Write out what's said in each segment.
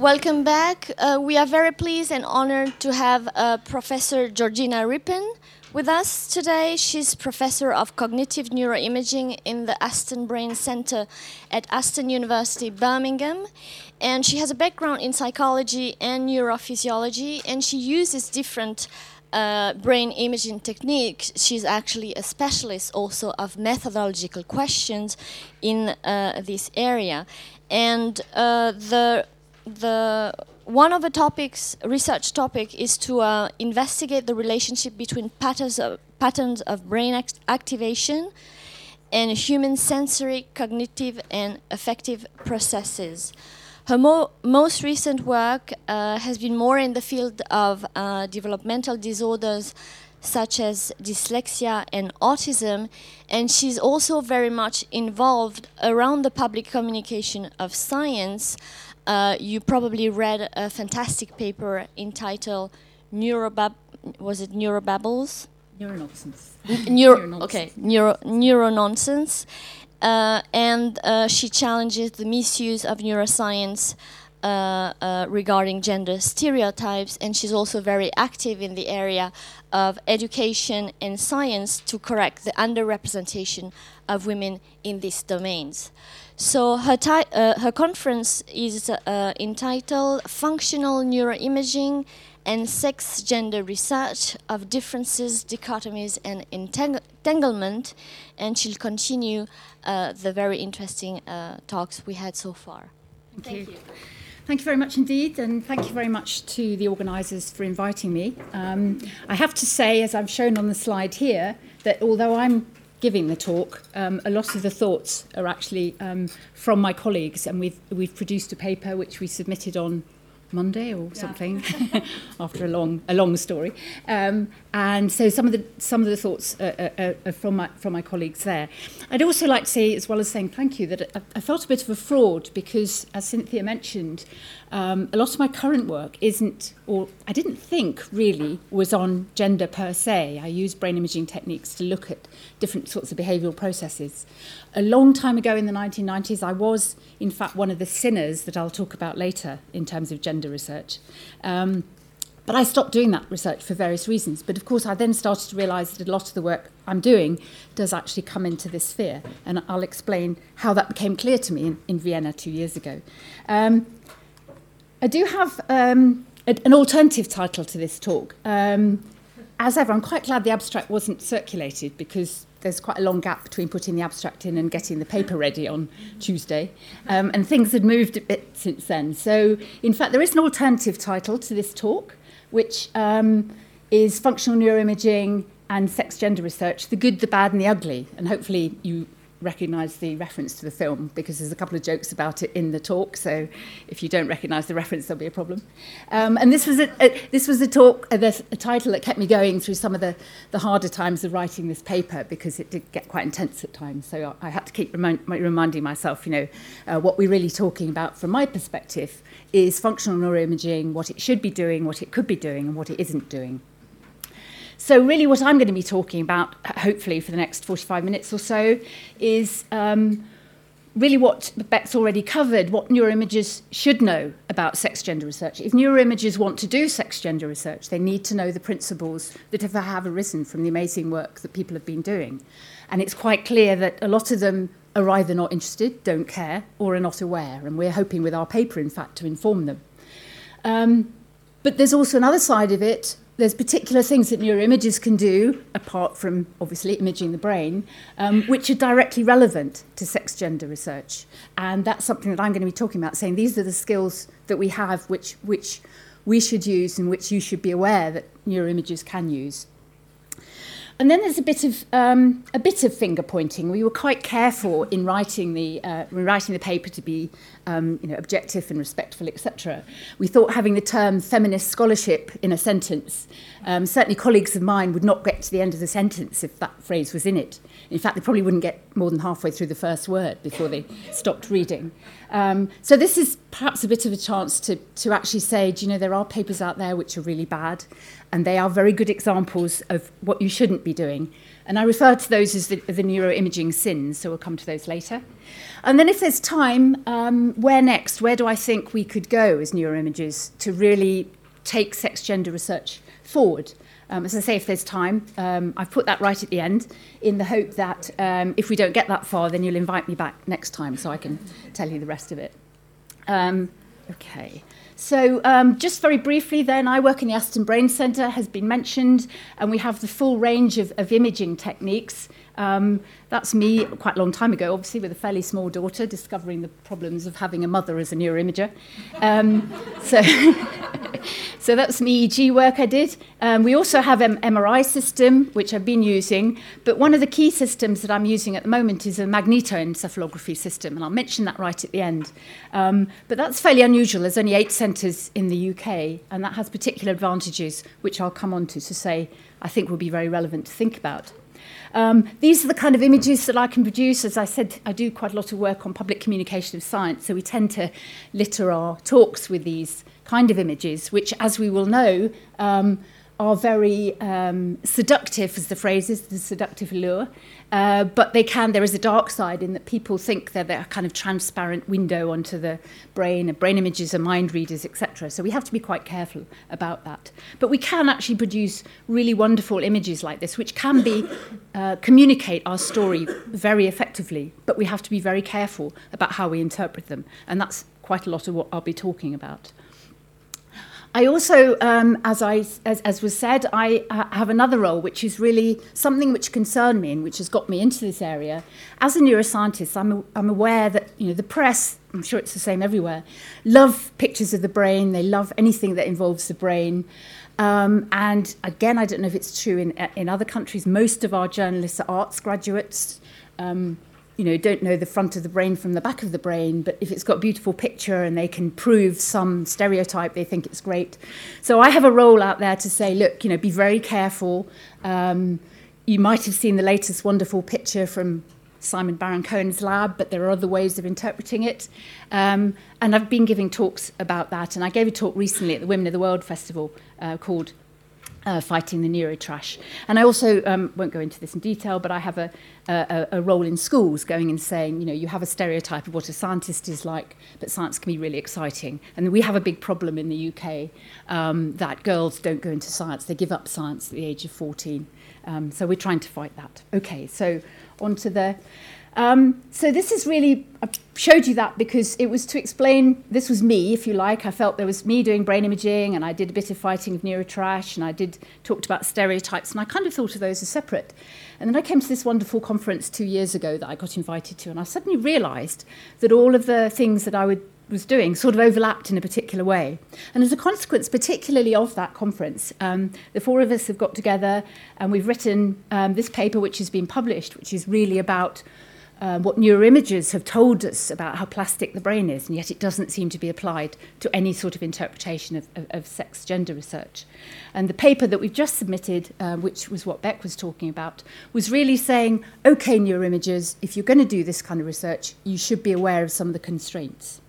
welcome back. Uh, we are very pleased and honored to have uh, Professor Georgina Rippon with us today. She's professor of cognitive neuroimaging in the Aston Brain Center at Aston University, Birmingham. And she has a background in psychology and neurophysiology, and she uses different uh, brain imaging techniques. She's actually a specialist also of methodological questions in uh, this area. And uh, the the one of the topics, research topic, is to uh, investigate the relationship between patterns of, patterns of brain act activation and human sensory, cognitive, and affective processes. Her mo most recent work uh, has been more in the field of uh, developmental disorders such as dyslexia and autism, and she's also very much involved around the public communication of science. Uh, you probably read a fantastic paper entitled Neurobab was it Neurobabbles? Neurononsense. Neuro, okay, neuro, neurononsense. Uh, and uh, she challenges the misuse of neuroscience regarding gender stereotypes, and she's also very active in the area of education and science to correct the underrepresentation of women in these domains. So her, uh, her conference is uh, entitled Functional Neuroimaging and Sex Gender Research of Differences, Dichotomies and Entanglement, and she'll continue uh, the very interesting uh, talks we had so far. Thank, thank you. you. Thank you very much indeed, and thank you very much to the organisers for inviting me. Um, I have to say, as I've shown on the slide here, that although I'm giving the talk, um, a lot of the thoughts are actually um, from my colleagues, and we've, we've produced a paper which we submitted on Monday or something yeah. after a long a long story. Um, and so some of the some of the thoughts are, are, are from my from my colleagues there. I'd also like to say, as well as saying thank you, that I, I felt a bit of a fraud because, as Cynthia mentioned, um, a lot of my current work isn't, or I didn't think really, was on gender per se. I use brain imaging techniques to look at different sorts of behavioural processes. A long time ago in the 1990s, I was, in fact, one of the sinners that I'll talk about later in terms of gender research. Um, but I stopped doing that research for various reasons. But of course, I then started to realise that a lot of the work I'm doing does actually come into this sphere. And I'll explain how that became clear to me in, in Vienna two years ago. Um, I do have um, a, an alternative title to this talk. Um, as ever, I'm quite glad the abstract wasn't circulated because there's quite a long gap between putting the abstract in and getting the paper ready on Tuesday. Um, and things had moved a bit since then. So, in fact, there is an alternative title to this talk, which um, is Functional Neuroimaging and Sex Gender Research The Good, the Bad, and the Ugly. And hopefully, you recognise the reference to the film because there's a couple of jokes about it in the talk. So if you don't recognise the reference, there'll be a problem. Um, and this was a, a, this was a talk, a, a title that kept me going through some of the, the harder times of writing this paper because it did get quite intense at times. So I had to keep remind, reminding myself, you know, uh, what we're really talking about from my perspective is functional neuroimaging, what it should be doing, what it could be doing, and what it isn't doing. So, really, what I'm going to be talking about, hopefully, for the next 45 minutes or so, is um, really what Beck's already covered what neuroimagers should know about sex gender research. If neuroimagers want to do sex gender research, they need to know the principles that have, arisen from the amazing work that people have been doing. And it's quite clear that a lot of them are either not interested, don't care, or are not aware. And we're hoping with our paper, in fact, to inform them. Um, but there's also another side of it there's particular things that neuroimagers can do, apart from obviously imaging the brain, um, which are directly relevant to sex gender research. And that's something that I'm going to be talking about, saying these are the skills that we have which, which we should use and which you should be aware that neuroimagers can use. And then there's a bit of um, a bit of finger pointing. We were quite careful in writing the uh, in writing the paper to be um, you know objective and respectful, etc. We thought having the term feminist scholarship in a sentence, um, certainly colleagues of mine would not get to the end of the sentence if that phrase was in it. In fact, they probably wouldn't get more than halfway through the first word before they stopped reading. Um, so this is perhaps a bit of a chance to, to actually say, do you know, there are papers out there which are really bad, and they are very good examples of what you shouldn't be doing. And I refer to those as the, the neuroimaging sins, so we'll come to those later. And then if there's time, um, where next? Where do I think we could go as neuroimagers to really take sex gender research forward? Um, as I say, if there's time, um, I've put that right at the end in the hope that um, if we don't get that far, then you'll invite me back next time so I can tell you the rest of it. Um, okay. So, um, just very briefly, then, I work in the Aston Brain Centre, has been mentioned, and we have the full range of, of imaging techniques. Um, that's me quite a long time ago, obviously, with a fairly small daughter, discovering the problems of having a mother as a neuroimager. Um, so, so that's me EEG work I did. Um, we also have an MRI system, which I've been using, but one of the key systems that I'm using at the moment is a magnetoencephalography system, and I'll mention that right at the end. Um, but that's fairly unusual. There's only eight centres in the UK, and that has particular advantages, which I'll come on to to say I think will be very relevant to think about. Um, these are the kind of images that I can produce. As I said, I do quite a lot of work on public communication of science, so we tend to litter our talks with these kind of images, which, as we will know, um, are very um, seductive, as the phrase is, the seductive allure. Uh, but they can, there is a dark side in that people think that they're a kind of transparent window onto the brain, and brain images are mind readers, etc. So we have to be quite careful about that. But we can actually produce really wonderful images like this, which can be uh, communicate our story very effectively. But we have to be very careful about how we interpret them. And that's quite a lot of what I'll be talking about. I also, um, as, I, as, as was said, I uh, have another role, which is really something which concerned me and which has got me into this area. As a neuroscientist, I'm, I'm aware that you know, the press, I'm sure it's the same everywhere, love pictures of the brain. They love anything that involves the brain. Um, and again, I don't know if it's true in, in other countries. Most of our journalists are arts graduates. Um, you know, don't know the front of the brain from the back of the brain, but if it's got a beautiful picture and they can prove some stereotype, they think it's great. So I have a role out there to say, look, you know, be very careful. Um, you might have seen the latest wonderful picture from Simon Baron Cohen's lab, but there are other ways of interpreting it. Um, and I've been giving talks about that, and I gave a talk recently at the Women of the World Festival uh, called uh, fighting the neurotrash. And I also um, won't go into this in detail, but I have a, a, a role in schools going and saying, you know, you have a stereotype of what a scientist is like, but science can be really exciting. And we have a big problem in the UK um, that girls don't go into science, they give up science at the age of 14. Um, so we're trying to fight that. Okay, so on to the. Um, so this is really, I showed you that because it was to explain, this was me, if you like. I felt there was me doing brain imaging and I did a bit of fighting of neurotrash and I did talked about stereotypes and I kind of thought of those as separate. And then I came to this wonderful conference two years ago that I got invited to and I suddenly realised that all of the things that I would was doing sort of overlapped in a particular way. And as a consequence, particularly of that conference, um, the four of us have got together and we've written um, this paper, which has been published, which is really about uh, what neuroimagers have told us about how plastic the brain is, and yet it doesn't seem to be applied to any sort of interpretation of, of, of sex gender research. And the paper that we've just submitted, uh, which was what Beck was talking about, was really saying, okay, neuroimagers, if you're going to do this kind of research, you should be aware of some of the constraints.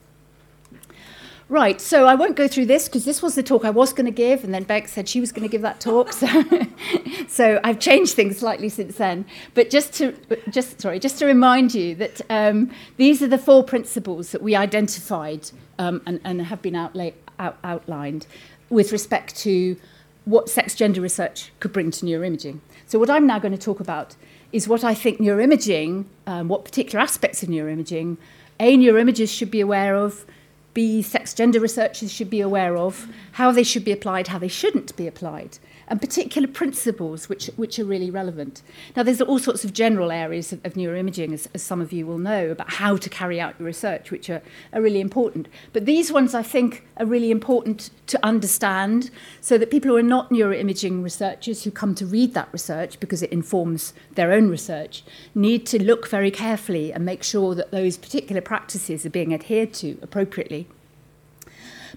Right, so I won't go through this because this was the talk I was going to give, and then Beck said she was going to give that talk. So, so I've changed things slightly since then. But just to just sorry, just to remind you that um, these are the four principles that we identified um, and, and have been outlay, out, outlined with respect to what sex gender research could bring to neuroimaging. So what I'm now going to talk about is what I think neuroimaging, um, what particular aspects of neuroimaging, a neuroimagers should be aware of B, sex gender researchers should be aware of, how they should be applied, how they shouldn't be applied, and particular principles which, which are really relevant. Now, there's all sorts of general areas of, of neuroimaging, as, as some of you will know, about how to carry out your research, which are, are really important. But these ones, I think, are really important to understand so that people who are not neuroimaging researchers who come to read that research because it informs their own research need to look very carefully and make sure that those particular practices are being adhered to appropriately.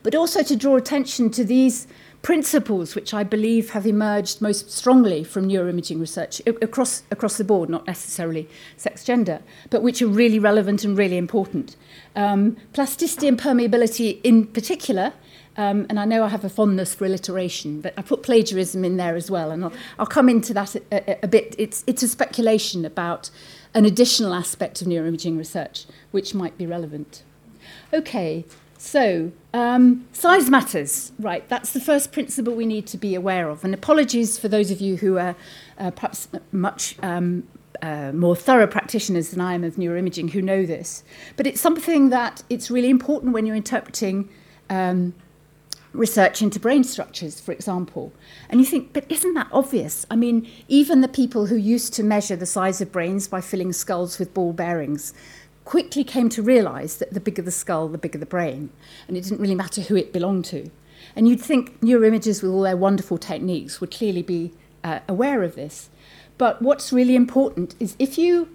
But also to draw attention to these principles which I believe have emerged most strongly from neuroimaging research across, across the board, not necessarily sex gender, but which are really relevant and really important. Um, plasticity and permeability in particular, um, and I know I have a fondness for alliteration, but I put plagiarism in there as well, and I'll, I'll come into that a, a, a bit. It's, it's a speculation about an additional aspect of neuroimaging research which might be relevant. Okay, so, um, size matters, right? That's the first principle we need to be aware of. And apologies for those of you who are uh, perhaps much um, uh, more thorough practitioners than I am of neuroimaging who know this. But it's something that it's really important when you're interpreting um, research into brain structures, for example. And you think, but isn't that obvious? I mean, even the people who used to measure the size of brains by filling skulls with ball bearings quickly came to realize that the bigger the skull, the bigger the brain, and it didn't really matter who it belonged to. And you'd think neuroimagers, with all their wonderful techniques, would clearly be uh, aware of this. But what's really important is if you,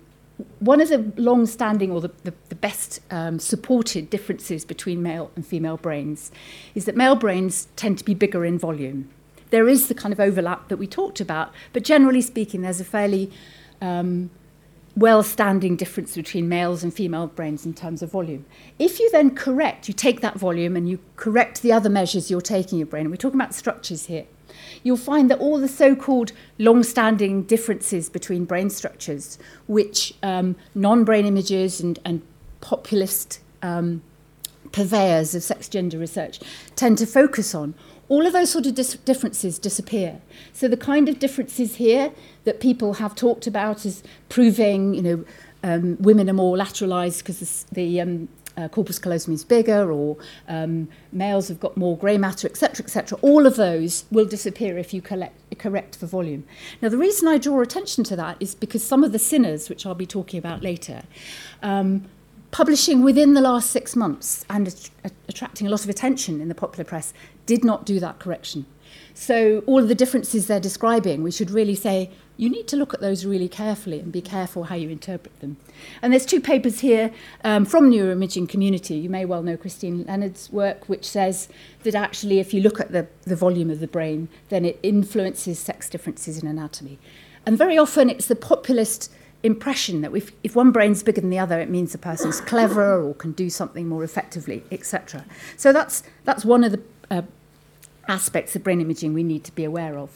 one of the long standing or the, the, the best um, supported differences between male and female brains is that male brains tend to be bigger in volume. There is the kind of overlap that we talked about, but generally speaking, there's a fairly um, well standing difference between males and female brains in terms of volume. If you then correct, you take that volume and you correct the other measures you're taking your brain, we're talking about structures here, you'll find that all the so called long standing differences between brain structures, which um, non brain imagers and, and populist um, purveyors of sex gender research tend to focus on, all of those sort of dis- differences disappear. So the kind of differences here that people have talked about as proving, you know, um, women are more lateralized because the, um, uh, corpus callosum is bigger, or um, males have got more grey matter, etc., etc. All of those will disappear if you collect, correct for volume. Now, the reason I draw attention to that is because some of the sinners, which I'll be talking about later, um, publishing within the last six months and att- attracting a lot of attention in the popular press did not do that correction. So, all of the differences they're describing, we should really say you need to look at those really carefully and be careful how you interpret them. And there's two papers here um, from neuroimaging community. You may well know Christine Leonard's work, which says that actually, if you look at the, the volume of the brain, then it influences sex differences in anatomy. And very often, it's the populist impression that if, if one brain's bigger than the other, it means the person's cleverer or can do something more effectively, etc. So that's, that's one of the uh, aspects of brain imaging we need to be aware of.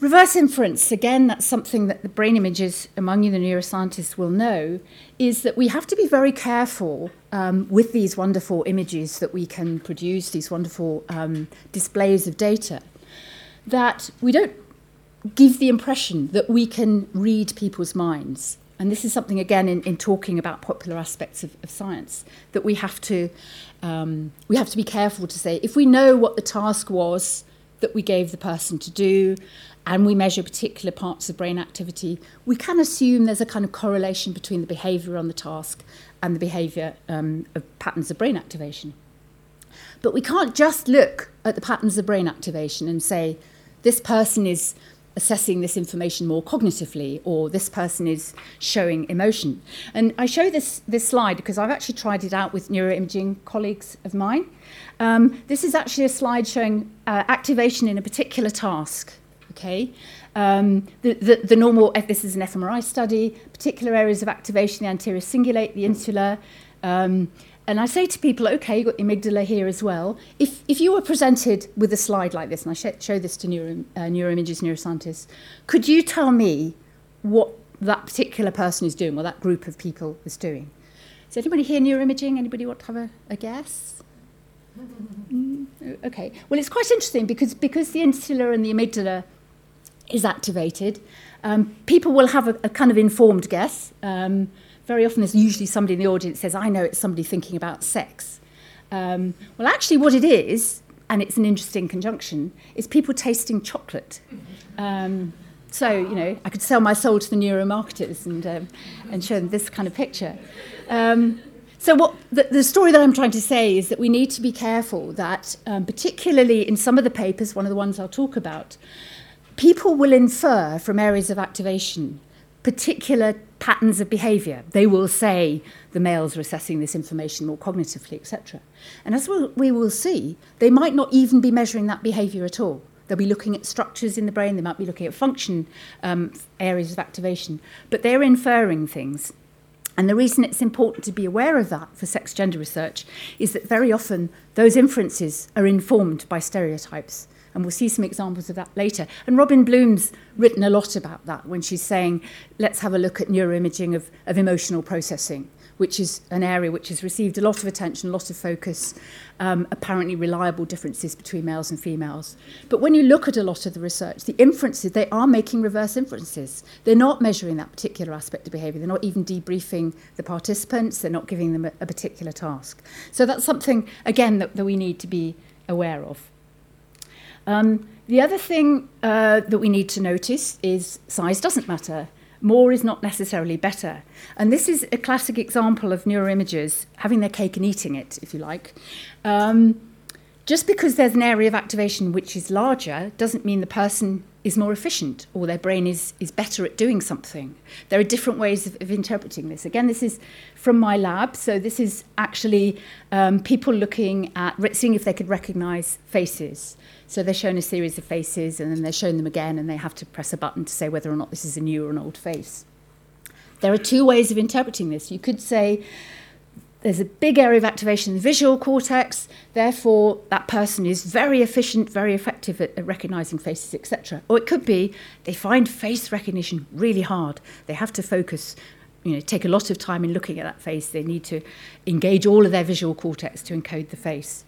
Reverse inference, again, that's something that the brain imagers among you, the neuroscientists, will know, is that we have to be very careful um, with these wonderful images that we can produce, these wonderful um, displays of data, that we don't give the impression that we can read people's minds. And this is something, again, in, in talking about popular aspects of, of science, that we have, to, um, we have to be careful to say if we know what the task was that we gave the person to do, and we measure particular parts of brain activity, we can assume there's a kind of correlation between the behavior on the task and the behavior um, of patterns of brain activation. But we can't just look at the patterns of brain activation and say, this person is assessing this information more cognitively or this person is showing emotion. And I show this, this slide because I've actually tried it out with neuroimaging colleagues of mine. Um, this is actually a slide showing uh, activation in a particular task. Okay, um, the, the, the normal, this is an fMRI study, particular areas of activation, the anterior cingulate, the insula, Um, and I say to people, okay, you've got the amygdala here as well. If, if you were presented with a slide like this, and I sh- show this to neuro, uh, neuroimagers, neuroscientists, could you tell me what that particular person is doing, or that group of people is doing? Is anybody here neuroimaging? Anybody want to have a, a guess? Mm, okay. Well, it's quite interesting because, because the insula and the amygdala is activated, um, people will have a, a kind of informed guess. Um, very often there's usually somebody in the audience says, I know it's somebody thinking about sex. Um, well, actually, what it is, and it's an interesting conjunction, is people tasting chocolate. Um, so, you know, I could sell my soul to the neuromarketers and, um, and show them this kind of picture. Um, so, what the, the story that I'm trying to say is that we need to be careful that, um, particularly in some of the papers, one of the ones I'll talk about, people will infer from areas of activation particular patterns of behaviour. They will say the males are assessing this information more cognitively, etc. And as we will see, they might not even be measuring that behaviour at all. They'll be looking at structures in the brain, they might be looking at function um, areas of activation, but they're inferring things. And the reason it's important to be aware of that for sex gender research is that very often those inferences are informed by stereotypes. And we'll see some examples of that later. And Robyn Bluhm's written a lot about that when she's saying, let's have a look at neuroimaging of, of emotional processing, which is an area which has received a lot of attention, a lot of focus, um, apparently reliable differences between males and females. But when you look at a lot of the research, the inferences, they are making reverse inferences. They're not measuring that particular aspect of behaviour. They're not even debriefing the participants. They're not giving them a, a particular task. So that's something, again, that, that we need to be aware of. Um, the other thing uh, that we need to notice is size doesn't matter. More is not necessarily better. And this is a classic example of neuroimagers having their cake and eating it, if you like. Um, just because there's an area of activation which is larger doesn't mean the person is more efficient or their brain is, is better at doing something. There are different ways of, of interpreting this. Again, this is from my lab. So this is actually um, people looking at seeing if they could recognize faces. So they're shown a series of faces and then they're shown them again and they have to press a button to say whether or not this is a new or an old face. There are two ways of interpreting this. You could say, there's a big area of activation in the visual cortex, therefore that person is very efficient, very effective at, at recognizing faces, etc. Or it could be they find face recognition really hard. They have to focus, you know, take a lot of time in looking at that face. They need to engage all of their visual cortex to encode the face.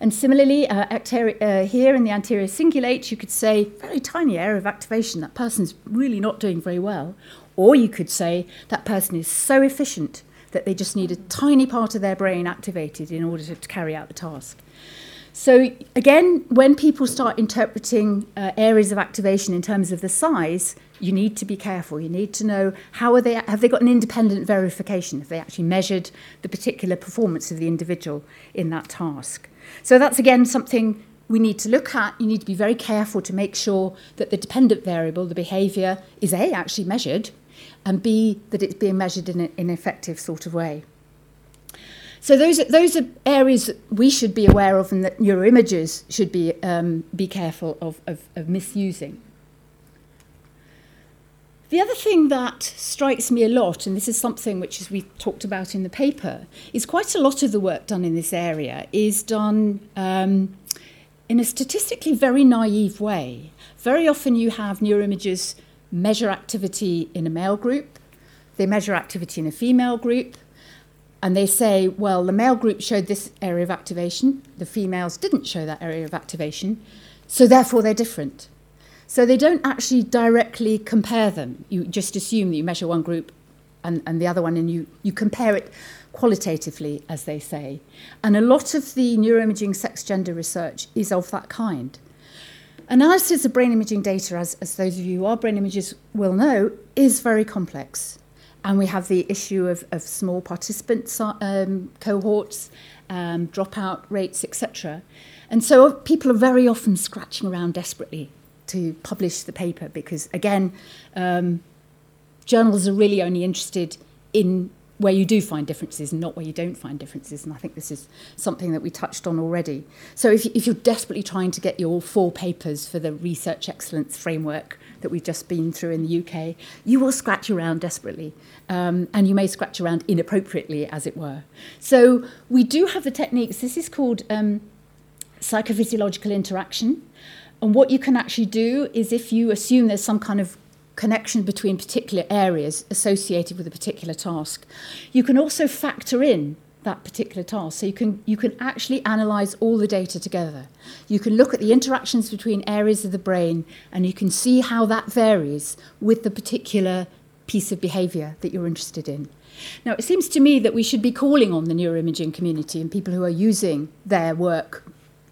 And similarly, uh, uh, here in the anterior cingulate, you could say very tiny area of activation. That person's really not doing very well. Or you could say that person is so efficient that they just need a tiny part of their brain activated in order to, to carry out the task. So again, when people start interpreting uh, areas of activation in terms of the size, you need to be careful. You need to know how are they have they got an independent verification if they actually measured the particular performance of the individual in that task. So that's again something we need to look at. You need to be very careful to make sure that the dependent variable, the behavior, is A actually measured and B, that it's being measured in, an effective sort of way. So those are, those are areas that we should be aware of and that neuroimagers should be, um, be careful of, of, of misusing. The other thing that strikes me a lot, and this is something which as we talked about in the paper, is quite a lot of the work done in this area is done um, in a statistically very naive way. Very often you have neuroimagers measure activity in a male group, they measure activity in a female group, and they say, well, the male group showed this area of activation, the females didn't show that area of activation, so therefore they're different. So they don't actually directly compare them. You just assume that you measure one group and, and the other one, and you, you compare it qualitatively, as they say. And a lot of the neuroimaging sex gender research is of that kind. Analysis of brain imaging data, as, as those of you who are brain imagers will know, is very complex. And we have the issue of, of small participant um, cohorts, um, dropout rates, etc. And so people are very often scratching around desperately to publish the paper because, again, um, journals are really only interested in where you do find differences not where you don't find differences. And I think this is something that we touched on already. So if, if you're desperately trying to get your four papers for the research excellence framework that we've just been through in the UK, you will scratch around desperately. Um, and you may scratch around inappropriately, as it were. So we do have the techniques. This is called um, psychophysiological interaction. And what you can actually do is if you assume there's some kind of connection between particular areas associated with a particular task. You can also factor in that particular task. So you can you can actually analyze all the data together. You can look at the interactions between areas of the brain and you can see how that varies with the particular piece of behavior that you're interested in. Now, it seems to me that we should be calling on the neuroimaging community and people who are using their work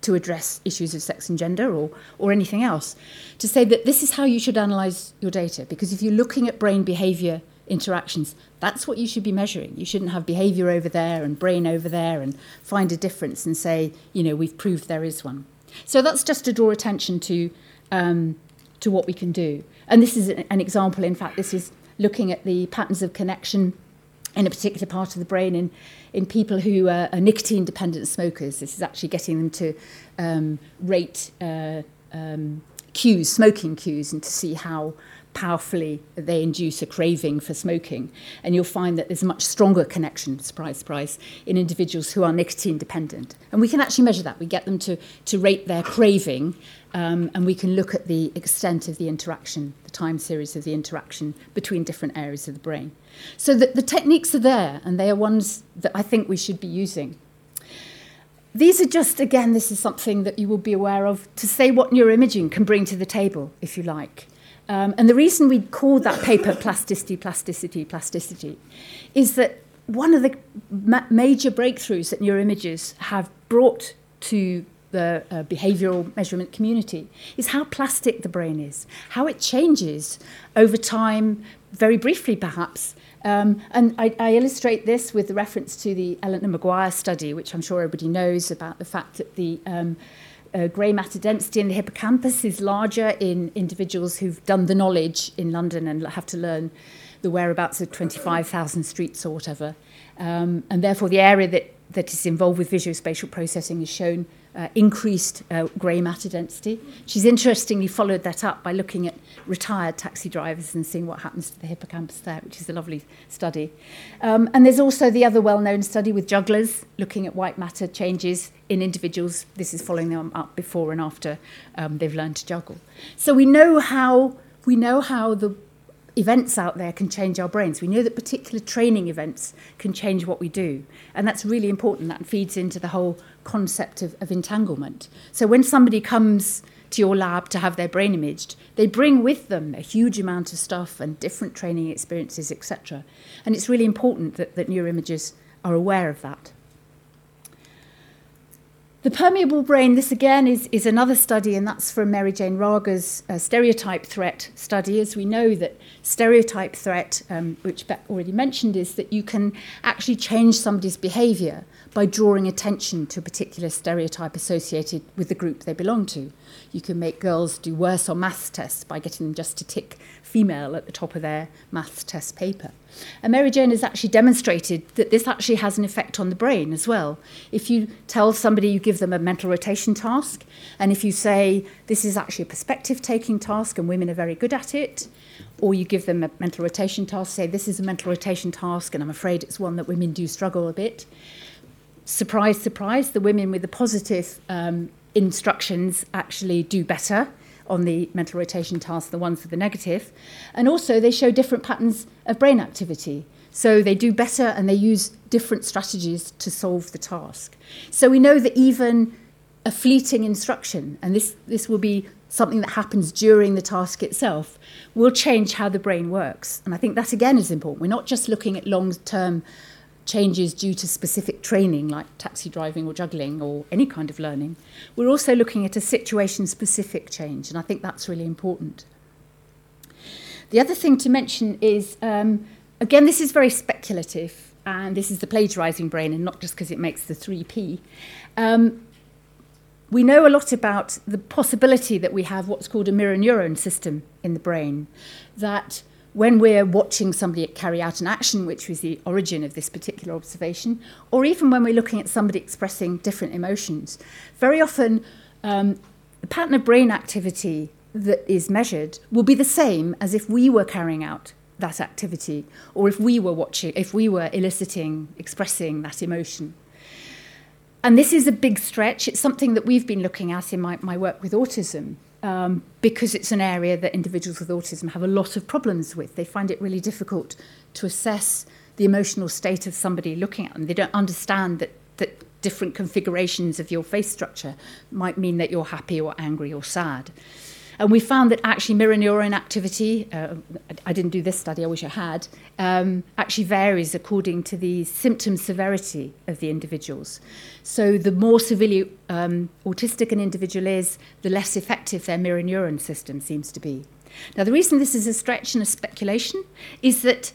to address issues of sex and gender or, or anything else, to say that this is how you should analyze your data. Because if you're looking at brain behavior interactions, that's what you should be measuring. You shouldn't have behavior over there and brain over there and find a difference and say, you know, we've proved there is one. So that's just to draw attention to, um, to what we can do. And this is an example, in fact, this is looking at the patterns of connection in a particular part of the brain in, in people who are, nicotine dependent smokers. This is actually getting them to um, rate uh, um, cues, smoking cues, and to see how powerfully they induce a craving for smoking. And you'll find that there's a much stronger connection, surprise, surprise, in individuals who are nicotine dependent. And we can actually measure that. We get them to, to rate their craving, um, and we can look at the extent of the interaction, the time series of the interaction between different areas of the brain. So the, the techniques are there, and they are ones that I think we should be using. These are just, again, this is something that you will be aware of to say what neuroimaging can bring to the table, if you like. Um, and the reason we call that paper plasticity, plasticity, plasticity is that one of the ma- major breakthroughs that neuroimagers have brought to the uh, behavioral measurement community is how plastic the brain is, how it changes over time, very briefly perhaps. Um, and I, I illustrate this with the reference to the Eleanor Maguire study, which I'm sure everybody knows about the fact that the um, uh, grey matter density in the hippocampus is larger in individuals who've done the knowledge in London and have to learn the whereabouts of 25,000 streets or whatever. Um, and therefore, the area that, that is involved with visuospatial processing is shown uh, increased uh, grey matter density. She's interestingly followed that up by looking at retired taxi drivers and seeing what happens to the hippocampus there, which is a lovely study. Um, and there's also the other well known study with jugglers looking at white matter changes in individuals. This is following them up before and after um, they've learned to juggle. So we know how. We know how the events out there can change our brains. We know that particular training events can change what we do. And that's really important. That feeds into the whole concept of, of entanglement. So when somebody comes to your lab to have their brain imaged, they bring with them a huge amount of stuff and different training experiences, etc. And it's really important that, that neuroimagers are aware of that. The permeable brain, this again is, is another study, and that's from Mary Jane Wraga's uh, stereotype threat study. As we know, that stereotype threat, um, which Beck already mentioned, is that you can actually change somebody's behavior by drawing attention to a particular stereotype associated with the group they belong to. You can make girls do worse on maths tests by getting them just to tick female at the top of their maths test paper. And Mary Jane has actually demonstrated that this actually has an effect on the brain as well. If you tell somebody you give them a mental rotation task, and if you say this is actually a perspective taking task and women are very good at it, or you give them a mental rotation task, say this is a mental rotation task and I'm afraid it's one that women do struggle a bit, surprise, surprise, the women with the positive um, instructions actually do better on the mental rotation task, the ones with the negative. And also, they show different patterns of brain activity. So they do better and they use different strategies to solve the task. So we know that even a fleeting instruction, and this, this will be something that happens during the task itself, will change how the brain works. And I think that again is important. We're not just looking at long term changes due to specific training like taxi driving or juggling or any kind of learning. We're also looking at a situation specific change, and I think that's really important. The other thing to mention is um, again, this is very speculative, and this is the plagiarizing brain, and not just because it makes the 3P. Um, we know a lot about the possibility that we have what's called a mirror neuron system in the brain that when we're watching somebody carry out an action, which was the origin of this particular observation, or even when we're looking at somebody expressing different emotions, very often um, the pattern of brain activity that is measured will be the same as if we were carrying out that activity, or if we were watching, if we were eliciting, expressing that emotion. And this is a big stretch. It's something that we've been looking at in my, my work with autism um, because it's an area that individuals with autism have a lot of problems with. They find it really difficult to assess the emotional state of somebody looking at them. They don't understand that, that different configurations of your face structure might mean that you're happy or angry or sad. And we found that actually mirror neuron activity, uh, I didn't do this study, I wish I had, um, actually varies according to the symptom severity of the individuals. So the more severely um, autistic an individual is, the less effective their mirror neuron system seems to be. Now, the reason this is a stretch and a speculation is that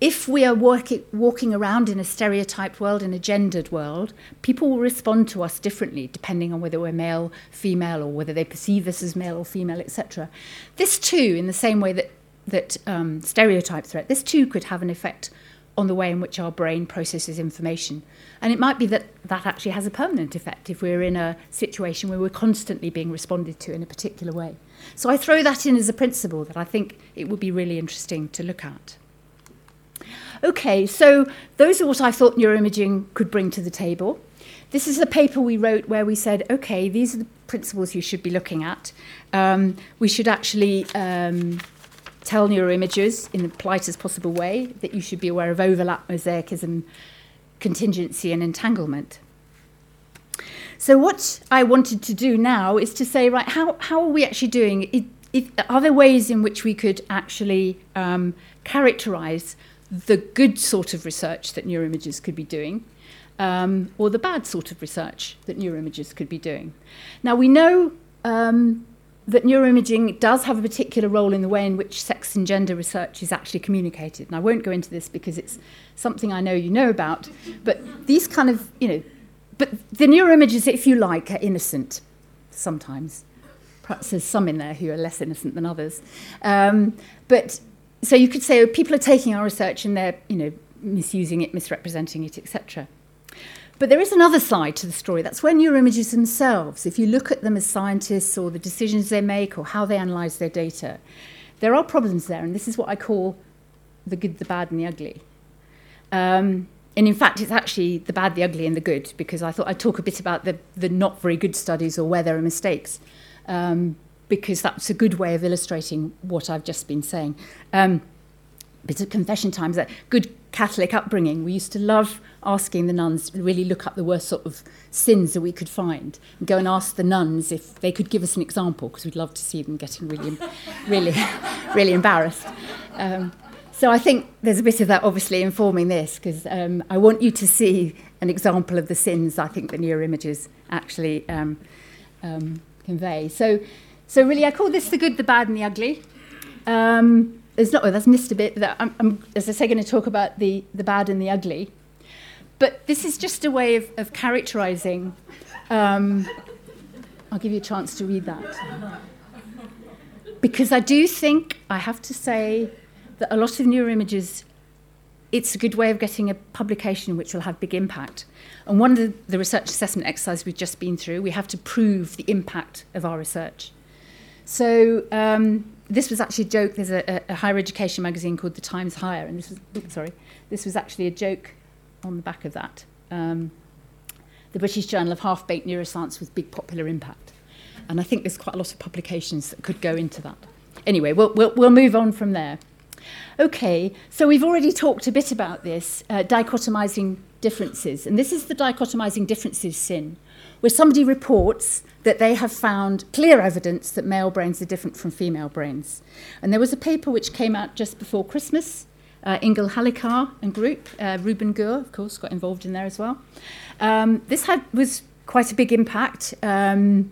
if we are working, walking around in a stereotyped world, in a gendered world, people will respond to us differently depending on whether we're male, female, or whether they perceive us as male or female, etc. This too, in the same way that that um, stereotype threat, this too could have an effect on the way in which our brain processes information. And it might be that that actually has a permanent effect if we're in a situation where we're constantly being responded to in a particular way. So I throw that in as a principle that I think it would be really interesting to look at. Okay, so those are what I thought neuroimaging could bring to the table. This is a paper we wrote where we said, okay, these are the principles you should be looking at. Um, we should actually um, tell neuroimagers in the politest possible way that you should be aware of overlap, mosaicism, contingency, and entanglement. So, what I wanted to do now is to say, right, how, how are we actually doing? Are there ways in which we could actually um, characterize the good sort of research that neuroimagers could be doing? Um, or the bad sort of research that neuroimagers could be doing. Now, we know um, that neuroimaging does have a particular role in the way in which sex and gender research is actually communicated. And I won't go into this because it's something I know you know about. But these kind of, you know, but the neuroimagers, if you like, are innocent sometimes. Perhaps there's some in there who are less innocent than others. Um, but so you could say oh, people are taking our research and they're, you know, misusing it, misrepresenting it, etc. But there is another side to the story. That's where neuroimagers themselves, if you look at them as scientists or the decisions they make or how they analyze their data, there are problems there. And this is what I call the good, the bad, and the ugly. Um, and in fact, it's actually the bad, the ugly, and the good, because I thought I'd talk a bit about the, the not very good studies or where there are mistakes, um, because that's a good way of illustrating what I've just been saying. Um, bit of confession times that good Catholic upbringing, we used to love asking the nuns to really look up the worst sort of sins that we could find and go and ask the nuns if they could give us an example because we'd love to see them getting really, really, really embarrassed. Um, so I think there's a bit of that obviously informing this because um, I want you to see an example of the sins I think the neuroimagers actually um, um, convey. So, so really I call this the good, the bad and the ugly. Um, there's not, well, that's missed a bit. That I'm, I'm, as I say, going to talk about the, the bad and the ugly. But this is just a way of, of characterizing. Um, I'll give you a chance to read that. Because I do think, I have to say, that a lot of neuroimagers, it's a good way of getting a publication which will have big impact. And one of the, the research assessment exercises we've just been through, we have to prove the impact of our research. So um, this was actually a joke. There's a, a, higher education magazine called The Times Higher, and this was sorry, this was actually a joke on the back of that. Um, the British Journal of Half-Baked Neuroscience with big popular impact, and I think there's quite a lot of publications that could go into that. Anyway, we'll, we'll, we'll move on from there. Okay, so we've already talked a bit about this, uh, dichotomizing differences. And this is the dichotomizing differences sin, where somebody reports that they have found clear evidence that male brains are different from female brains. And there was a paper which came out just before Christmas. Uh, Halikar and group, uh, Ruben Gur, of course, got involved in there as well. Um, this had was quite a big impact. Um,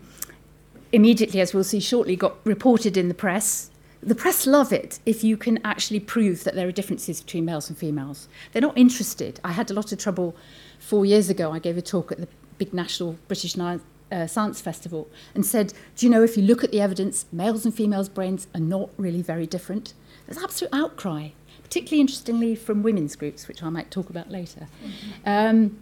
immediately, as we'll see shortly, got reported in the press the press love it if you can actually prove that there are differences between males and females. They're not interested. I had a lot of trouble four years ago. I gave a talk at the big national British uh, Science Festival and said, Do you know if you look at the evidence, males and females' brains are not really very different? There's absolute outcry, particularly interestingly from women's groups, which I might talk about later. Mm-hmm. Um,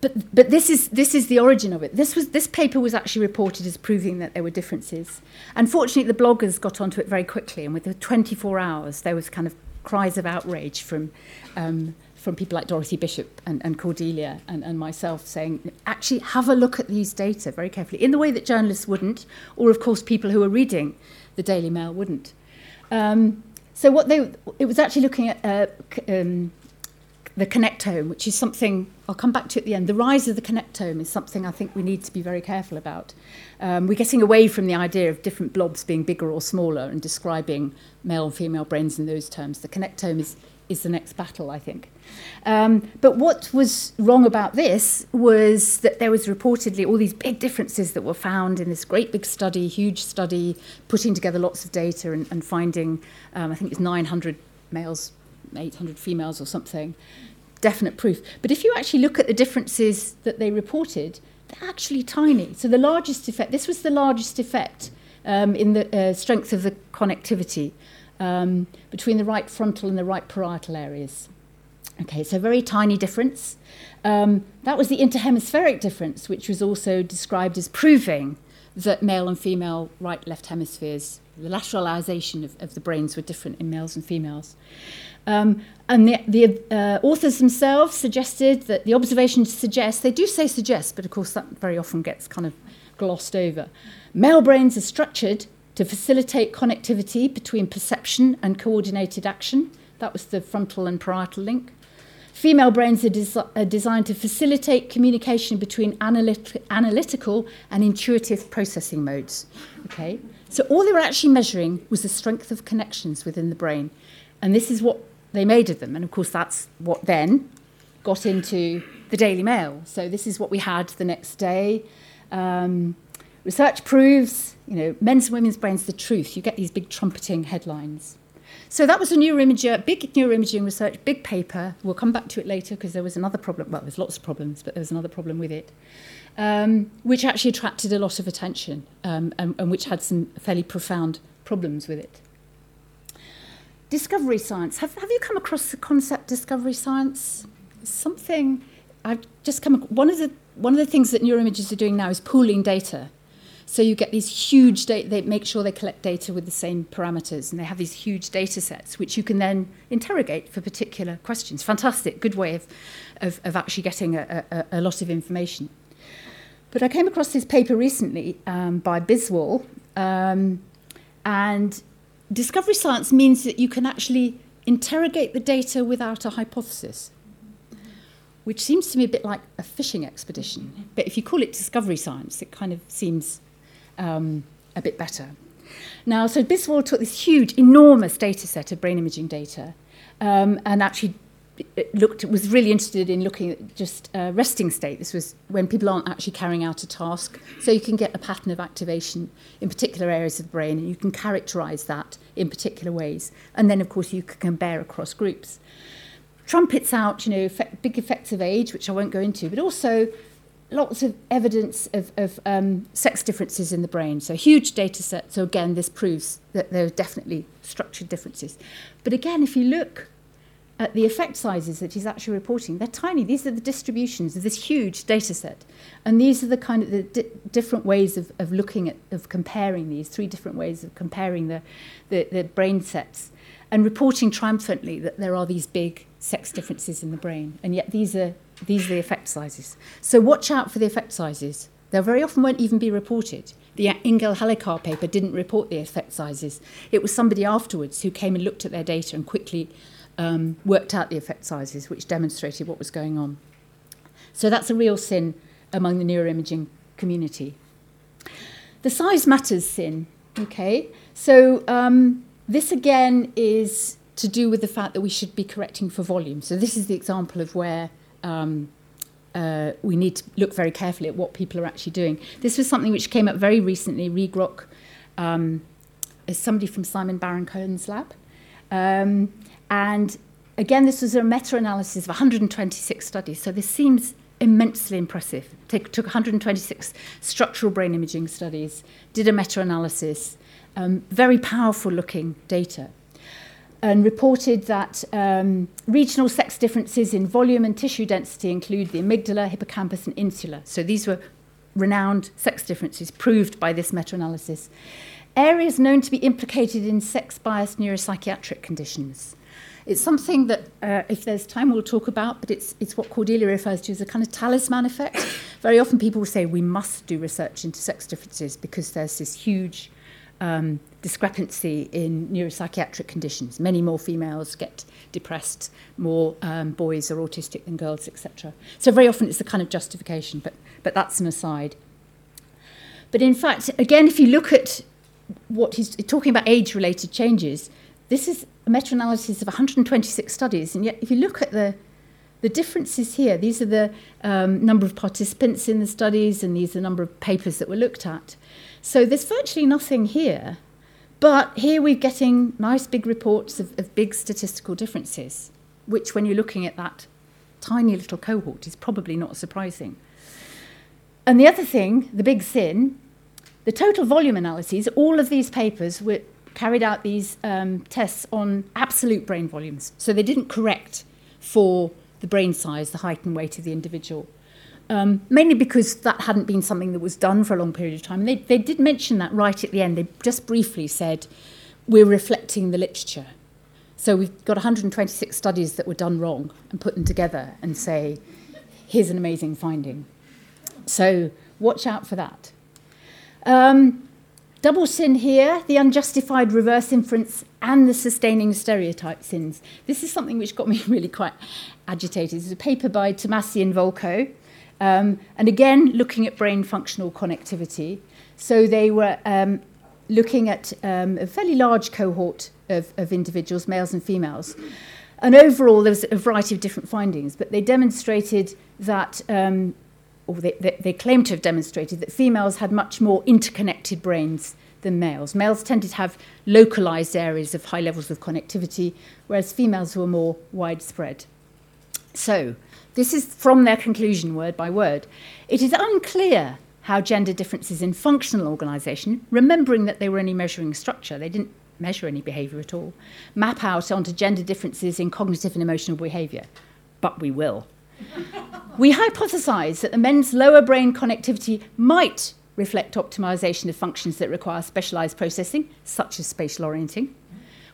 but but this is this is the origin of it. This was this paper was actually reported as proving that there were differences. Unfortunately, the bloggers got onto it very quickly, and within 24 hours, there was kind of cries of outrage from. Um, from people like Dorothy Bishop and, and Cordelia and, and myself saying, actually, have a look at these data very carefully, in the way that journalists wouldn't, or of course, people who are reading the Daily Mail wouldn't. Um, so, what they, it was actually looking at uh, um, the connectome, which is something I'll come back to at the end. The rise of the connectome is something I think we need to be very careful about. Um, we're getting away from the idea of different blobs being bigger or smaller and describing male and female brains in those terms. The connectome is, is the next battle, I think. Um, but what was wrong about this was that there was reportedly all these big differences that were found in this great big study, huge study, putting together lots of data and, and finding, um, I think it's 900 males 800 females or something, definite proof. But if you actually look at the differences that they reported, they're actually tiny. So the largest effect, this was the largest effect um, in the uh, strength of the connectivity. Um, between the right frontal and the right parietal areas. Okay, so very tiny difference. Um, that was the interhemispheric difference, which was also described as proving that male and female right left hemispheres, the lateralization of, of the brains were different in males and females. Um, and the, the uh, authors themselves suggested that the observations suggest, they do say suggest, but of course that very often gets kind of glossed over. Male brains are structured to facilitate connectivity between perception and coordinated action. That was the frontal and parietal link. Female brains are, des- are designed to facilitate communication between analyt- analytical and intuitive processing modes. Okay, so all they were actually measuring was the strength of connections within the brain, and this is what they made of them. And of course, that's what then got into the Daily Mail. So this is what we had the next day. Um, research proves, you know, men's and women's brains the truth. You get these big trumpeting headlines. So that was a neuroimager, big neuroimaging research, big paper. We'll come back to it later because there was another problem. Well, there's lots of problems, but there was another problem with it, um, which actually attracted a lot of attention um, and, and which had some fairly profound problems with it. Discovery science. Have, have you come across the concept discovery science? Something I've just come. One of the one of the things that neuroimagers are doing now is pooling data. So you get these huge data. They make sure they collect data with the same parameters, and they have these huge data sets which you can then interrogate for particular questions. Fantastic, good way of of, of actually getting a, a, a lot of information. But I came across this paper recently um, by Biswal, um, and discovery science means that you can actually interrogate the data without a hypothesis, which seems to me a bit like a fishing expedition. But if you call it discovery science, it kind of seems um, a bit better. Now, so Biswal took this huge, enormous data set of brain imaging data um, and actually looked was really interested in looking at just uh, resting state. This was when people aren't actually carrying out a task. So you can get a pattern of activation in particular areas of the brain and you can characterize that in particular ways. And then, of course, you can compare across groups. Trumpets out, you know, big effects of age, which I won't go into, but also lots of evidence of, of um, sex differences in the brain. So huge data set. So again, this proves that there are definitely structured differences. But again, if you look at the effect sizes that he's actually reporting, they're tiny. These are the distributions of this huge data set. And these are the kind of the di different ways of, of looking at, of comparing these, three different ways of comparing the, the, the brain sets and reporting triumphantly that there are these big sex differences in the brain. And yet these are these are the effect sizes. So watch out for the effect sizes. They very often won't even be reported. The Ingalhalikar paper didn't report the effect sizes. It was somebody afterwards who came and looked at their data and quickly um, worked out the effect sizes, which demonstrated what was going on. So that's a real sin among the neuroimaging community. The size matters sin, okay? So um, this again is to do with the fact that we should be correcting for volume. So this is the example of where um, uh, we need to look very carefully at what people are actually doing. This was something which came up very recently. Ruigrok um, is somebody from Simon Baron Cohen's lab. Um, and again, this was a meta analysis of 126 studies. So this seems immensely impressive. Take, took 126 structural brain imaging studies, did a meta analysis, um, very powerful looking data, and reported that um, regional sex differences in volume and tissue density include the amygdala, hippocampus, and insula. So these were renowned sex differences proved by this meta analysis. Areas known to be implicated in sex biased neuropsychiatric conditions. It's something that, uh, if there's time, we'll talk about, but it's, it's what Cordelia refers to as a kind of talisman effect. Very often people will say we must do research into sex differences because there's this huge um, discrepancy in neuropsychiatric conditions. Many more females get depressed, more um, boys are autistic than girls, etc. So very often it's a kind of justification, but, but that's an aside. But in fact, again, if you look at what he's talking about age related changes, this is a meta analysis of 126 studies. And yet, if you look at the the differences here, these are the um, number of participants in the studies, and these are the number of papers that were looked at. So there's virtually nothing here. But here we're getting nice big reports of, of big statistical differences, which, when you're looking at that tiny little cohort, is probably not surprising. And the other thing, the big sin, the total volume analyses, all of these papers were carried out these um, tests on absolute brain volumes. So they didn't correct for the brain size, the height and weight of the individual. Um, mainly because that hadn't been something that was done for a long period of time. And they, they did mention that right at the end. They just briefly said, we're reflecting the literature. So we've got 126 studies that were done wrong and put them together and say, here's an amazing finding. So watch out for that. Um, double sin here, the unjustified reverse inference and the sustaining stereotype sins. This is something which got me really quite agitated. It's a paper by Tomasi and Volkow. Um, and again, looking at brain functional connectivity. So they were um, looking at um, a fairly large cohort of, of individuals, males and females. And overall, there was a variety of different findings, but they demonstrated that, um, or they, they, they claimed to have demonstrated that females had much more interconnected brains than males. Males tended to have localized areas of high levels of connectivity, whereas females were more widespread. So, this is from their conclusion, word by word. It is unclear how gender differences in functional organisation, remembering that they were only measuring structure, they didn't measure any behaviour at all, map out onto gender differences in cognitive and emotional behaviour. But we will. we hypothesize that the men's lower brain connectivity might reflect optimization of functions that require specialized processing, such as spatial orienting,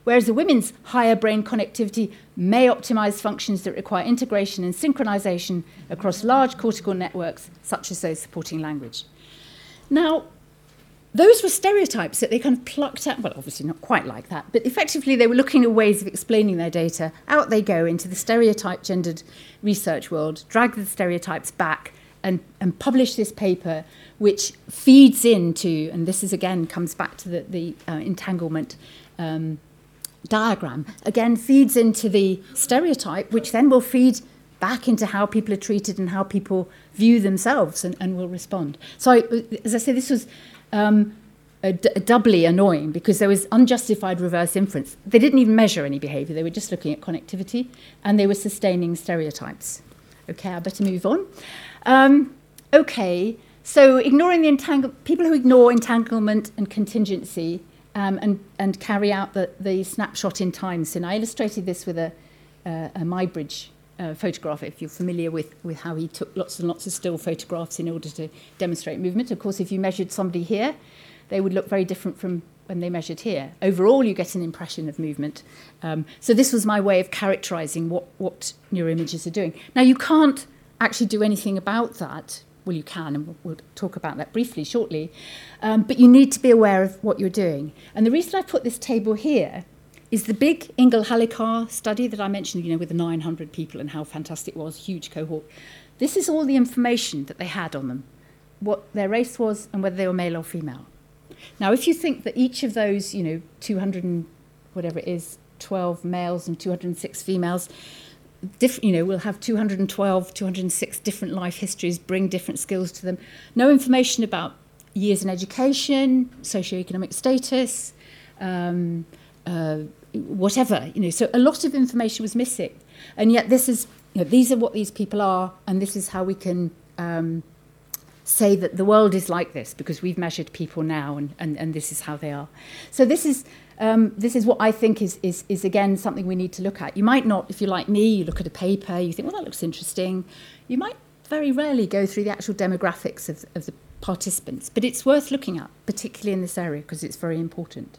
whereas the women's higher brain connectivity may optimize functions that require integration and synchronization across large cortical networks, such as those supporting language. Now, those were stereotypes that they kind of plucked out. Well, obviously not quite like that, but effectively they were looking at ways of explaining their data. Out they go into the stereotype gendered research world, drag the stereotypes back, and, and publish this paper, which feeds into, and this is again comes back to the, the uh, entanglement um, diagram, again feeds into the stereotype, which then will feed back into how people are treated and how people view themselves and, and will respond. So, I, as I say, this was um, doubly annoying because there was unjustified reverse inference. They didn't even measure any behavior, they were just looking at connectivity and they were sustaining stereotypes. Okay, I better move on. Um, okay, so ignoring the entangle, people who ignore entanglement and contingency um, and, and carry out the, the snapshot in time. So I illustrated this with a, uh, a Muybridge uh, photograph, if you're familiar with, with how he took lots and lots of still photographs in order to demonstrate movement. Of course, if you measured somebody here, they would look very different from when they measured here. Overall, you get an impression of movement. Um, so this was my way of characterizing what, what neuroimagers are doing. Now, you can't actually do anything about that. Well, you can, and we'll, talk about that briefly shortly. Um, but you need to be aware of what you're doing. And the reason I put this table here is the big Ingalhalikar study that I mentioned, you know, with the 900 people and how fantastic it was, huge cohort. This is all the information that they had on them, what their race was and whether they were male or female. Now, if you think that each of those, you know, 200 and whatever it is, 12 males and 206 females, diff, you know, we'll have 212, 206 different life histories, bring different skills to them. No information about years in education, socioeconomic status, um, uh, whatever, you know. So a lot of information was missing, and yet this is, you know, these are what these people are, and this is how we can um, say that the world is like this because we've measured people now, and, and, and this is how they are. So this is. Um, this is what I think is, is, is again something we need to look at. You might not, if you're like me, you look at a paper, you think, well, that looks interesting. You might very rarely go through the actual demographics of, of the participants, but it's worth looking at, particularly in this area, because it's very important.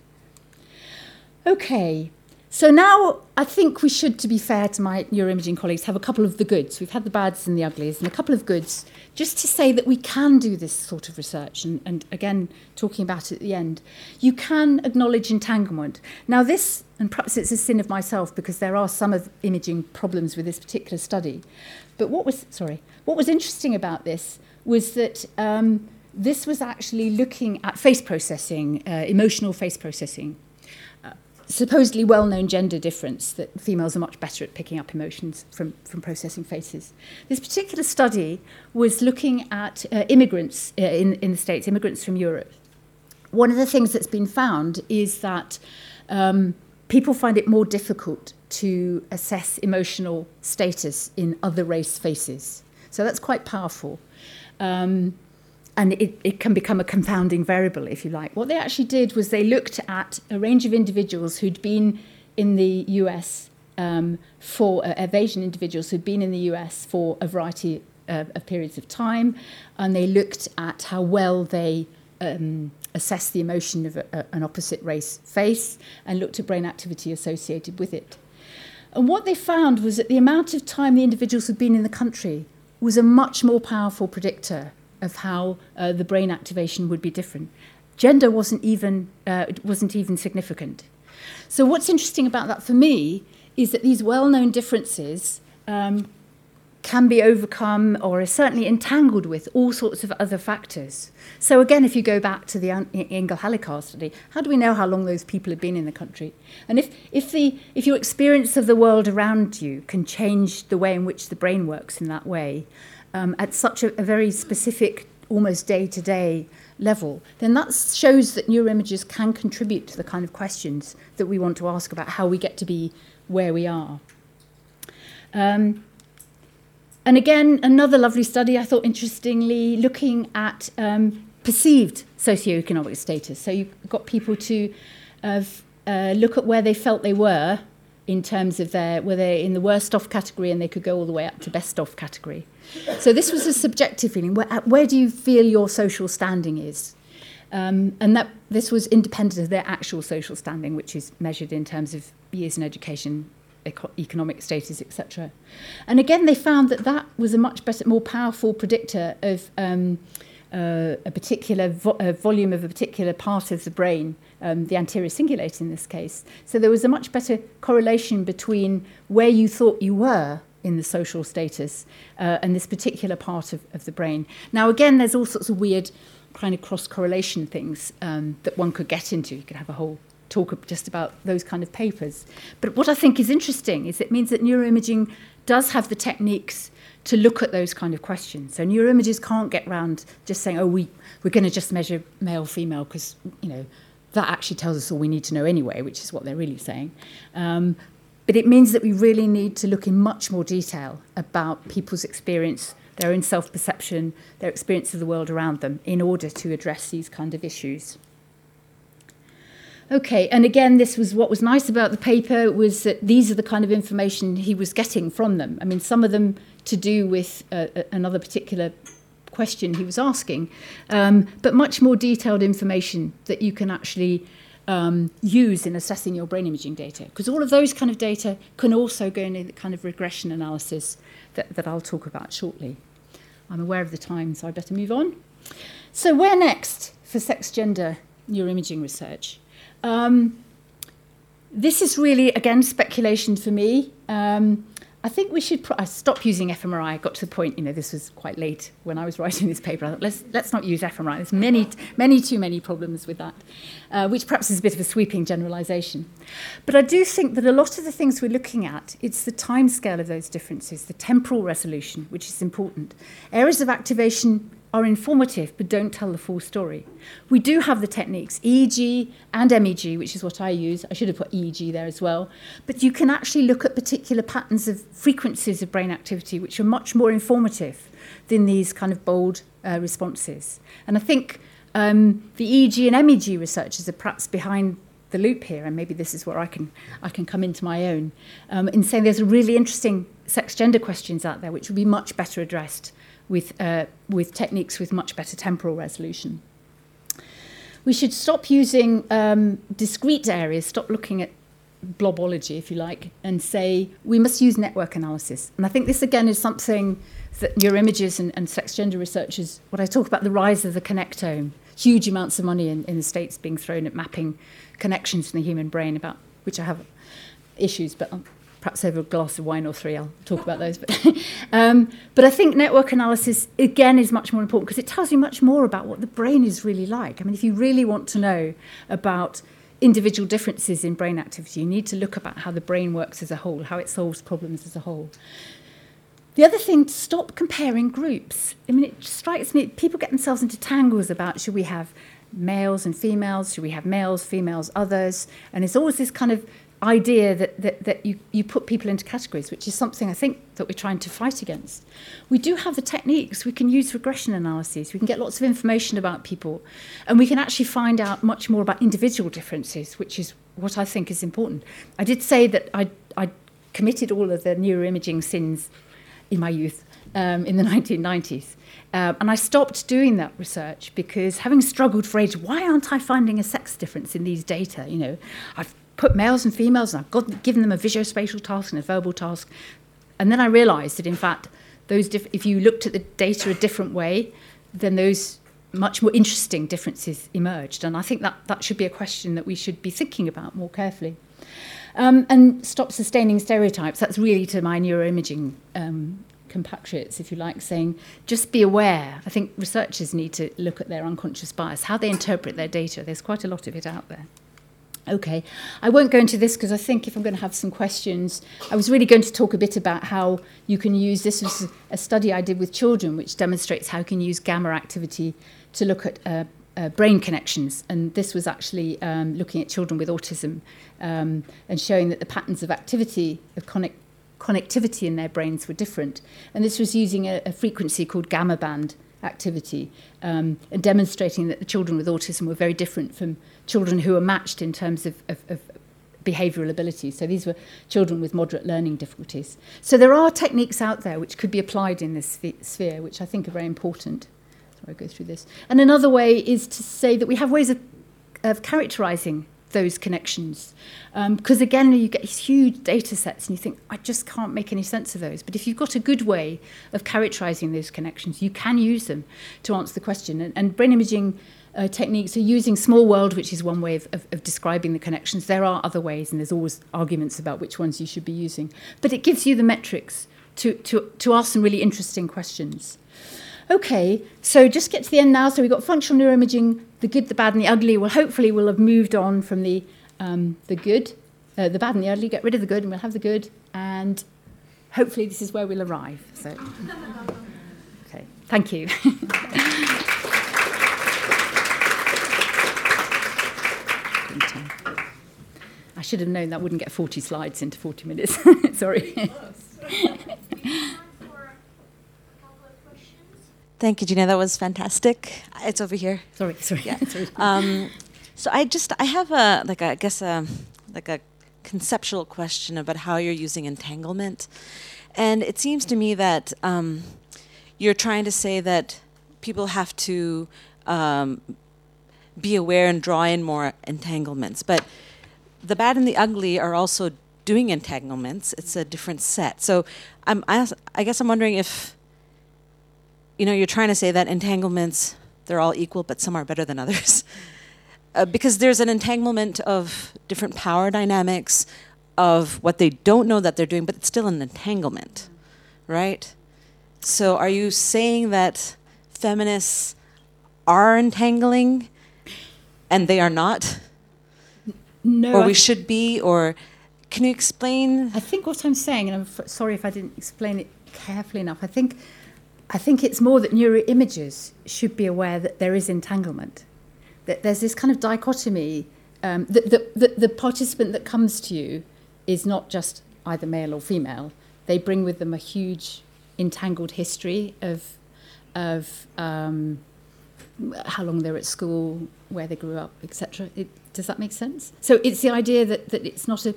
Okay, so now I think we should, to be fair to my neuroimaging colleagues, have a couple of the goods. We've had the bads and the uglies, and a couple of goods, just to say that we can do this sort of research. And, and again, talking about it at the end, you can acknowledge entanglement. Now, this, and perhaps it's a sin of myself because there are some of imaging problems with this particular study. But what was sorry, what was interesting about this was that. Um, this was actually looking at face processing, uh, emotional face processing, supposedly well-known gender difference that females are much better at picking up emotions from, from processing faces. This particular study was looking at uh, immigrants uh, in, in the States, immigrants from Europe. One of the things that's been found is that um, people find it more difficult to assess emotional status in other race faces. So that's quite powerful. Um, and it, it can become a confounding variable, if you like. What they actually did was they looked at a range of individuals who'd been in the US um, for uh, of Asian individuals who'd been in the US for a variety uh, of periods of time, and they looked at how well they um, assessed the emotion of a, a, an opposite race face and looked at brain activity associated with it. And what they found was that the amount of time the individuals had been in the country was a much more powerful predictor of how uh, the brain activation would be different. Gender wasn't even, uh, wasn't even significant. So, what's interesting about that for me is that these well known differences um, can be overcome or are certainly entangled with all sorts of other factors. So, again, if you go back to the Ingalhalikar study, how do we know how long those people have been in the country? And if, if, the, if your experience of the world around you can change the way in which the brain works in that way, um, at such a, a very specific, almost day to day level, then that shows that neuroimagers can contribute to the kind of questions that we want to ask about how we get to be where we are. Um, and again, another lovely study, I thought interestingly, looking at um, perceived socioeconomic status. So you've got people to uh, uh, look at where they felt they were in terms of their, were they in the worst off category and they could go all the way up to best off category. So this was a subjective feeling. Where, where do you feel your social standing is? Um, and that this was independent of their actual social standing, which is measured in terms of years in education, eco- economic status, etc. And again, they found that that was a much better, more powerful predictor of um, uh, a particular vo- a volume of a particular part of the brain, um, the anterior cingulate in this case. So there was a much better correlation between where you thought you were in the social status uh, and this particular part of, of the brain. Now, again, there's all sorts of weird kind of cross correlation things um, that one could get into. You could have a whole talk just about those kind of papers. But what I think is interesting is it means that neuroimaging does have the techniques to look at those kind of questions. So neuroimages can't get round just saying, oh, we, we're going to just measure male, female, because, you know, that actually tells us all we need to know anyway, which is what they're really saying. Um, but it means that we really need to look in much more detail about people's experience, their own self perception, their experience of the world around them, in order to address these kind of issues. Okay, and again, this was what was nice about the paper was that these are the kind of information he was getting from them. I mean, some of them to do with uh, another particular question he was asking, um, but much more detailed information that you can actually um, use in assessing your brain imaging data. Because all of those kind of data can also go into the kind of regression analysis that, that I'll talk about shortly. I'm aware of the time, so I better move on. So where next for sex gender neuroimaging research? Um, this is really, again, speculation for me. Um, I think we should. Pro- I using fMRI. I got to the point, you know, this was quite late when I was writing this paper. I thought, let's let's not use fMRI. There's many, many too many problems with that, uh, which perhaps is a bit of a sweeping generalisation. But I do think that a lot of the things we're looking at, it's the time scale of those differences, the temporal resolution, which is important. Areas of activation are informative but don't tell the full story. We do have the techniques, EEG and MEG, which is what I use. I should have put EEG there as well. But you can actually look at particular patterns of frequencies of brain activity, which are much more informative than these kind of bold uh, responses. And I think um, the EEG and MEG researchers are perhaps behind the loop here, and maybe this is where I can I can come into my own um, in saying there's really interesting sex gender questions out there which would be much better addressed with, uh, with techniques with much better temporal resolution. We should stop using um, discrete areas, stop looking at blobology, if you like, and say we must use network analysis. And I think this again is something that neuroimagers and, and sex gender researchers, what I talk about the rise of the connectome, huge amounts of money in, in the States being thrown at mapping connections in the human brain, about which I have issues, but I'll perhaps over a glass of wine or three, I'll talk about those. But, um, but I think network analysis, again, is much more important because it tells you much more about what the brain is really like. I mean, if you really want to know about individual differences in brain activity, you need to look about how the brain works as a whole, how it solves problems as a whole. The other thing, stop comparing groups. I mean, it strikes me, people get themselves into tangles about should we have males and females, should we have males, females, others? And it's always this kind of idea that, that, that you, you put people into categories, which is something I think that we're trying to fight against. We do have the techniques. We can use regression analyses. We can get lots of information about people. And we can actually find out much more about individual differences, which is what I think is important. I did say that I, I committed all of the neuroimaging sins in my youth um, in the 1990s. Um, and I stopped doing that research because having struggled for ages, why aren't I finding a sex difference in these data? You know, I've put males and females and I've got, given them a visuospatial task and a verbal task. And then I realized that in fact, those diff- if you looked at the data a different way, then those much more interesting differences emerged. And I think that, that should be a question that we should be thinking about more carefully. Um, and stop sustaining stereotypes. That's really to my neuroimaging um, compatriots, if you like, saying just be aware. I think researchers need to look at their unconscious bias, how they interpret their data. There's quite a lot of it out there. Okay, I won't go into this because I think if I'm going to have some questions, I was really going to talk a bit about how you can use this was a study I did with children, which demonstrates how you can use gamma activity to look at uh, uh, brain connections. And this was actually um, looking at children with autism um, and showing that the patterns of activity of connect connectivity in their brains were different. And this was using a, a frequency called gamma band activity um, and demonstrating that the children with autism were very different from children who were matched in terms of, of, of behavioural abilities. So these were children with moderate learning difficulties. So there are techniques out there which could be applied in this sphere, which I think are very important. Sorry, I go through this. And another way is to say that we have ways of, of characterising those connections. Because um, again, you get these huge data sets and you think, I just can't make any sense of those. But if you've got a good way of characterizing those connections, you can use them to answer the question. And, and brain imaging uh, techniques are using small world, which is one way of, of, of describing the connections. There are other ways, and there's always arguments about which ones you should be using. But it gives you the metrics to, to, to ask some really interesting questions. Okay, so just get to the end now. So we've got functional neuroimaging, the good, the bad, and the ugly. Well, hopefully we'll have moved on from the, um, the good, uh, the bad and the ugly, get rid of the good, and we'll have the good. And hopefully this is where we'll arrive. So, okay, thank you. I should have known that wouldn't get 40 slides into 40 minutes. Sorry. Thank you, Gina. That was fantastic. It's over here. Sorry, sorry. Yeah. um, so I just I have a like a, I guess a like a conceptual question about how you're using entanglement, and it seems to me that um, you're trying to say that people have to um, be aware and draw in more entanglements, but the bad and the ugly are also doing entanglements. It's a different set. So I'm I, I guess I'm wondering if you know, you're trying to say that entanglements, they're all equal, but some are better than others. Uh, because there's an entanglement of different power dynamics, of what they don't know that they're doing, but it's still an entanglement, right? So are you saying that feminists are entangling and they are not? No. Or we should be, or can you explain? I think what I'm saying, and I'm f- sorry if I didn't explain it carefully enough, I think I think it's more that neuroimagers should be aware that there is entanglement, that there's this kind of dichotomy. Um, that the, the, the participant that comes to you is not just either male or female. They bring with them a huge entangled history of, of um, how long they're at school, where they grew up, etc. Does that make sense? So it's the idea that, that it's not a,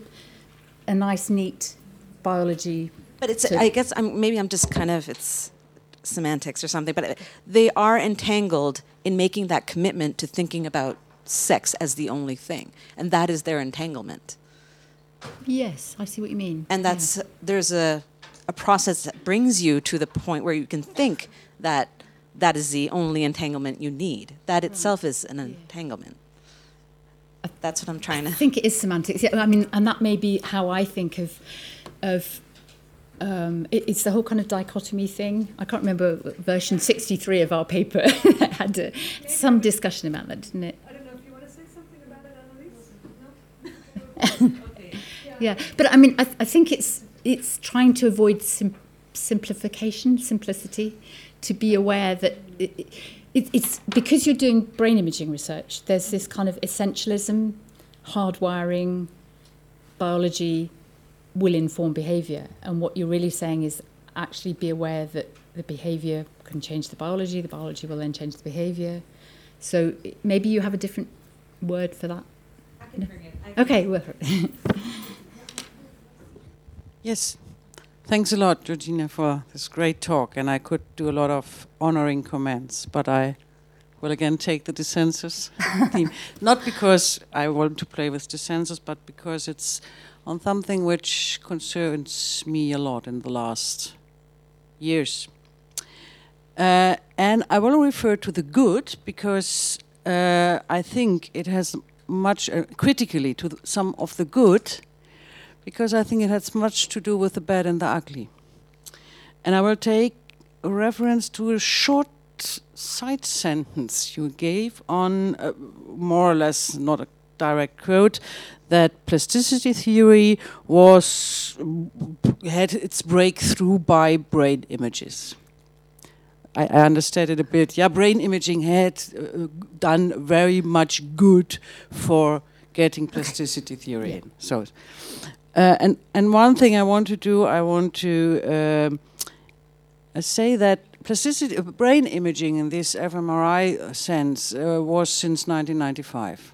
a nice, neat biology. But it's, I guess I'm, maybe I'm just kind of, it's, semantics or something, but they are entangled in making that commitment to thinking about sex as the only thing, and that is their entanglement. Yes, I see what you mean. And that's yeah. there's a a process that brings you to the point where you can think that that is the only entanglement you need. That itself is an entanglement. That's what I'm trying to. I think it is semantics. Yeah, I mean, and that may be how I think of of um, it, it's the whole kind of dichotomy thing. I can't remember version 63 of our paper had a, some discussion about that, didn't it? I don't know if you want to say something about it, Annalise. No? okay. yeah. but I mean, I, I think it's it's trying to avoid sim- simplification, simplicity, to be aware that it, it, it's because you're doing brain imaging research. There's this kind of essentialism, hardwiring, biology will inform behavior. And what you're really saying is actually be aware that the behavior can change the biology, the biology will then change the behavior. So maybe you have a different word for that. No? Okay, well, Yes. Thanks a lot, Georgina, for this great talk. And I could do a lot of honoring comments, but I will again take the dissensus theme. Not because I want to play with dissensus, but because it's on something which concerns me a lot in the last years. Uh, and I will refer to the good because uh, I think it has much uh, critically to some of the good because I think it has much to do with the bad and the ugly. And I will take a reference to a short side sentence you gave on uh, more or less not a direct quote that plasticity theory was had its breakthrough by brain images. I, I understand it a bit. Yeah, brain imaging had uh, done very much good for getting plasticity theory in. So, uh, and and one thing I want to do, I want to um, uh, say that plasticity, uh, brain imaging in this fMRI sense uh, was since 1995.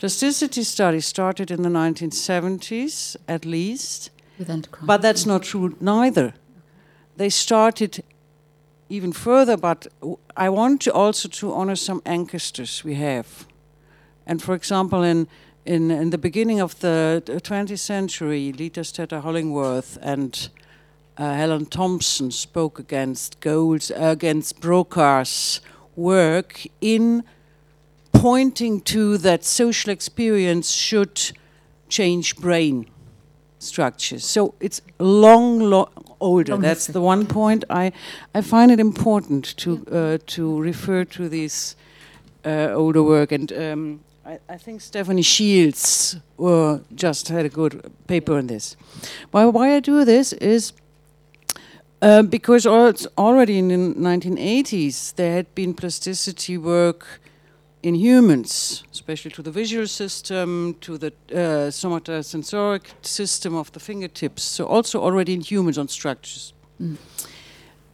Plasticity studies started in the 1970s, at least. with endocrine. But that's not true neither. They started even further, but w- I want to also to honor some ancestors we have. And for example, in in, in the beginning of the 20th century, Leta Stetter Hollingworth and uh, Helen Thompson spoke against Gold's, against Broca's work in pointing to that social experience should change brain structures. So it's long, long older. Long That's history. the one point. I I find it important to uh, to refer to this uh, older work, and um, I, I think Stephanie Shields uh, just had a good paper on this. Why why I do this is. Uh, because al- already in the 1980s there had been plasticity work in humans, especially to the visual system, to the uh, somatosensoric system of the fingertips. So also already in humans on structures.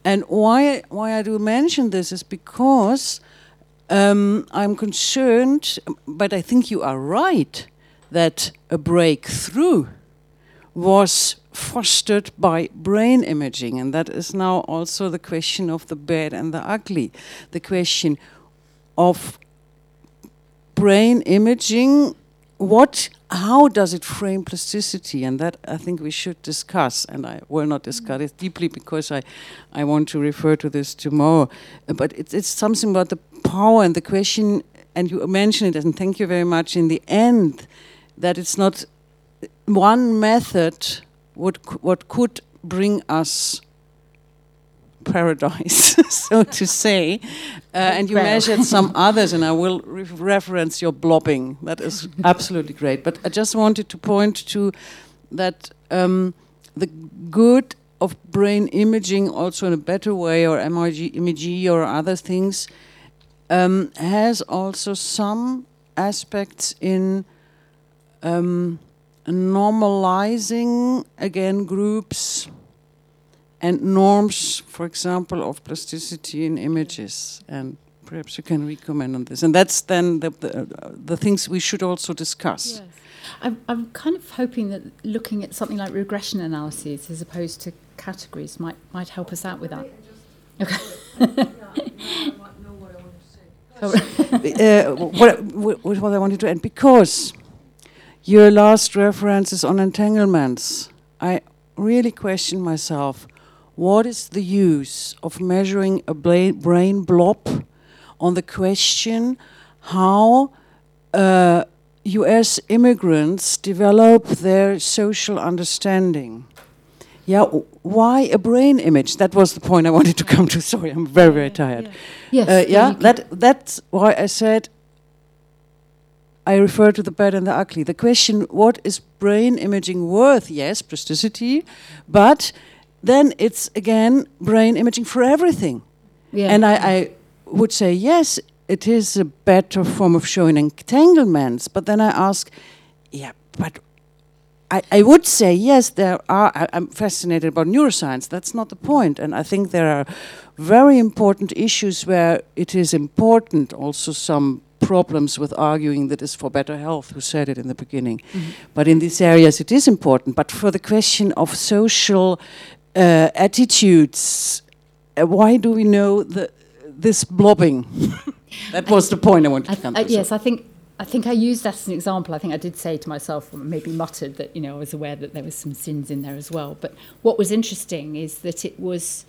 And why why I do mention this is because um, I'm concerned, but I think you are right that a breakthrough was fostered by brain imaging, and that is now also the question of the bad and the ugly, the question of brain imaging what how does it frame plasticity? And that i think we should discuss and i will not discuss it deeply because i i want to refer to this tomorrow. But it's it's something about the power and the question and you mentioned it and thank you very much in the end that it's not one method what what could bring us paradise, so to say. Uh, and you Well. measured some others, and I will re- reference your blobbing. That is absolutely great. But I just wanted to point to that um, the good of brain imaging, also in a better way, or MRG, MG or other things, um, has also some aspects in um, normalizing again groups and norms, for example, of plasticity in images. And perhaps you can recommend on this. And that's then the, the, uh, the things we should also discuss. I'm, I'm kind of hoping that looking at something like regression analyses as opposed to categories might might help us out with that. uh, what, what, what I wanted to end because your last reference is on entanglements. I really question myself what is the use of measuring a brain blob on the question how uh, US immigrants develop their social understanding? Yeah, why a brain image? That was the point I wanted to come to. Sorry, I'm very, very tired. Yes. Uh, yeah, that that's why I said I refer to the bad and the ugly. The question, what is brain imaging worth? Yes, plasticity, but then it's again brain imaging for everything. yeah. And I, I would say yes, it is a better form of showing entanglements. But then I ask, yeah, but I, I would say yes. There are. I, I'm fascinated about neuroscience. That's not the point. point, and I think there are very important issues where it is important. Also, some problems with arguing that is for better health. Who said it in the beginning? Mm-hmm. But in these areas, it is important. But for the question of social uh, attitudes, uh, why do we know the, this blobbing? that was the point I wanted I to come to. uh, yes, I think I think I used that as an example. I think I did say to myself, maybe muttered that you know I was aware that there was some sins in there as well. But what was interesting is that it was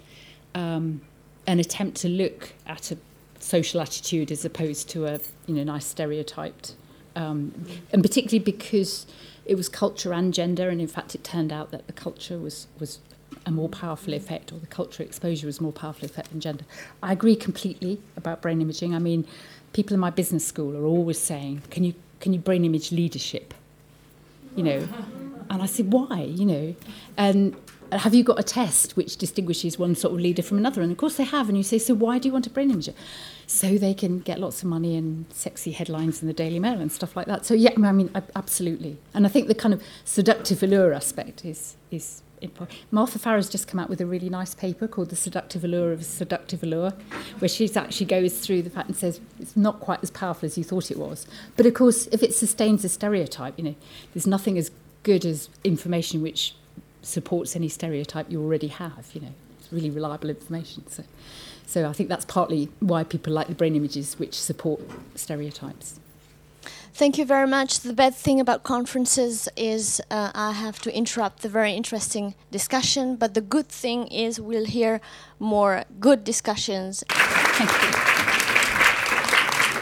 um, an attempt to look at a social attitude as opposed to a you know nice stereotyped, um, and particularly because it was culture and gender, and in fact it turned out that the culture was was a more powerful effect, or the cultural exposure was more powerful effect than gender. I agree completely about brain imaging. I mean, people in my business school are always saying, "Can you can you brain image leadership?" You know, and I said, "Why?" You know, and have you got a test which distinguishes one sort of leader from another? And of course they have. And you say, "So why do you want a brain imager?" So they can get lots of money and sexy headlines in the Daily Mail and stuff like that. So yeah, I mean, absolutely. And I think the kind of seductive allure aspect is is. Martha Farrow's just come out with a really nice paper called The Seductive Allure of Seductive Allure, where she actually goes through the fact and says it's not quite as powerful as you thought it was. But of course, if it sustains a stereotype, you know, there's nothing as good as information which supports any stereotype you already have, you know. It's really reliable information. So so I think that's partly why people like the brain images which support stereotypes. Thank you very much. The bad thing about conferences is uh, I have to interrupt the very interesting discussion, but the good thing is we'll hear more good discussions Thank you.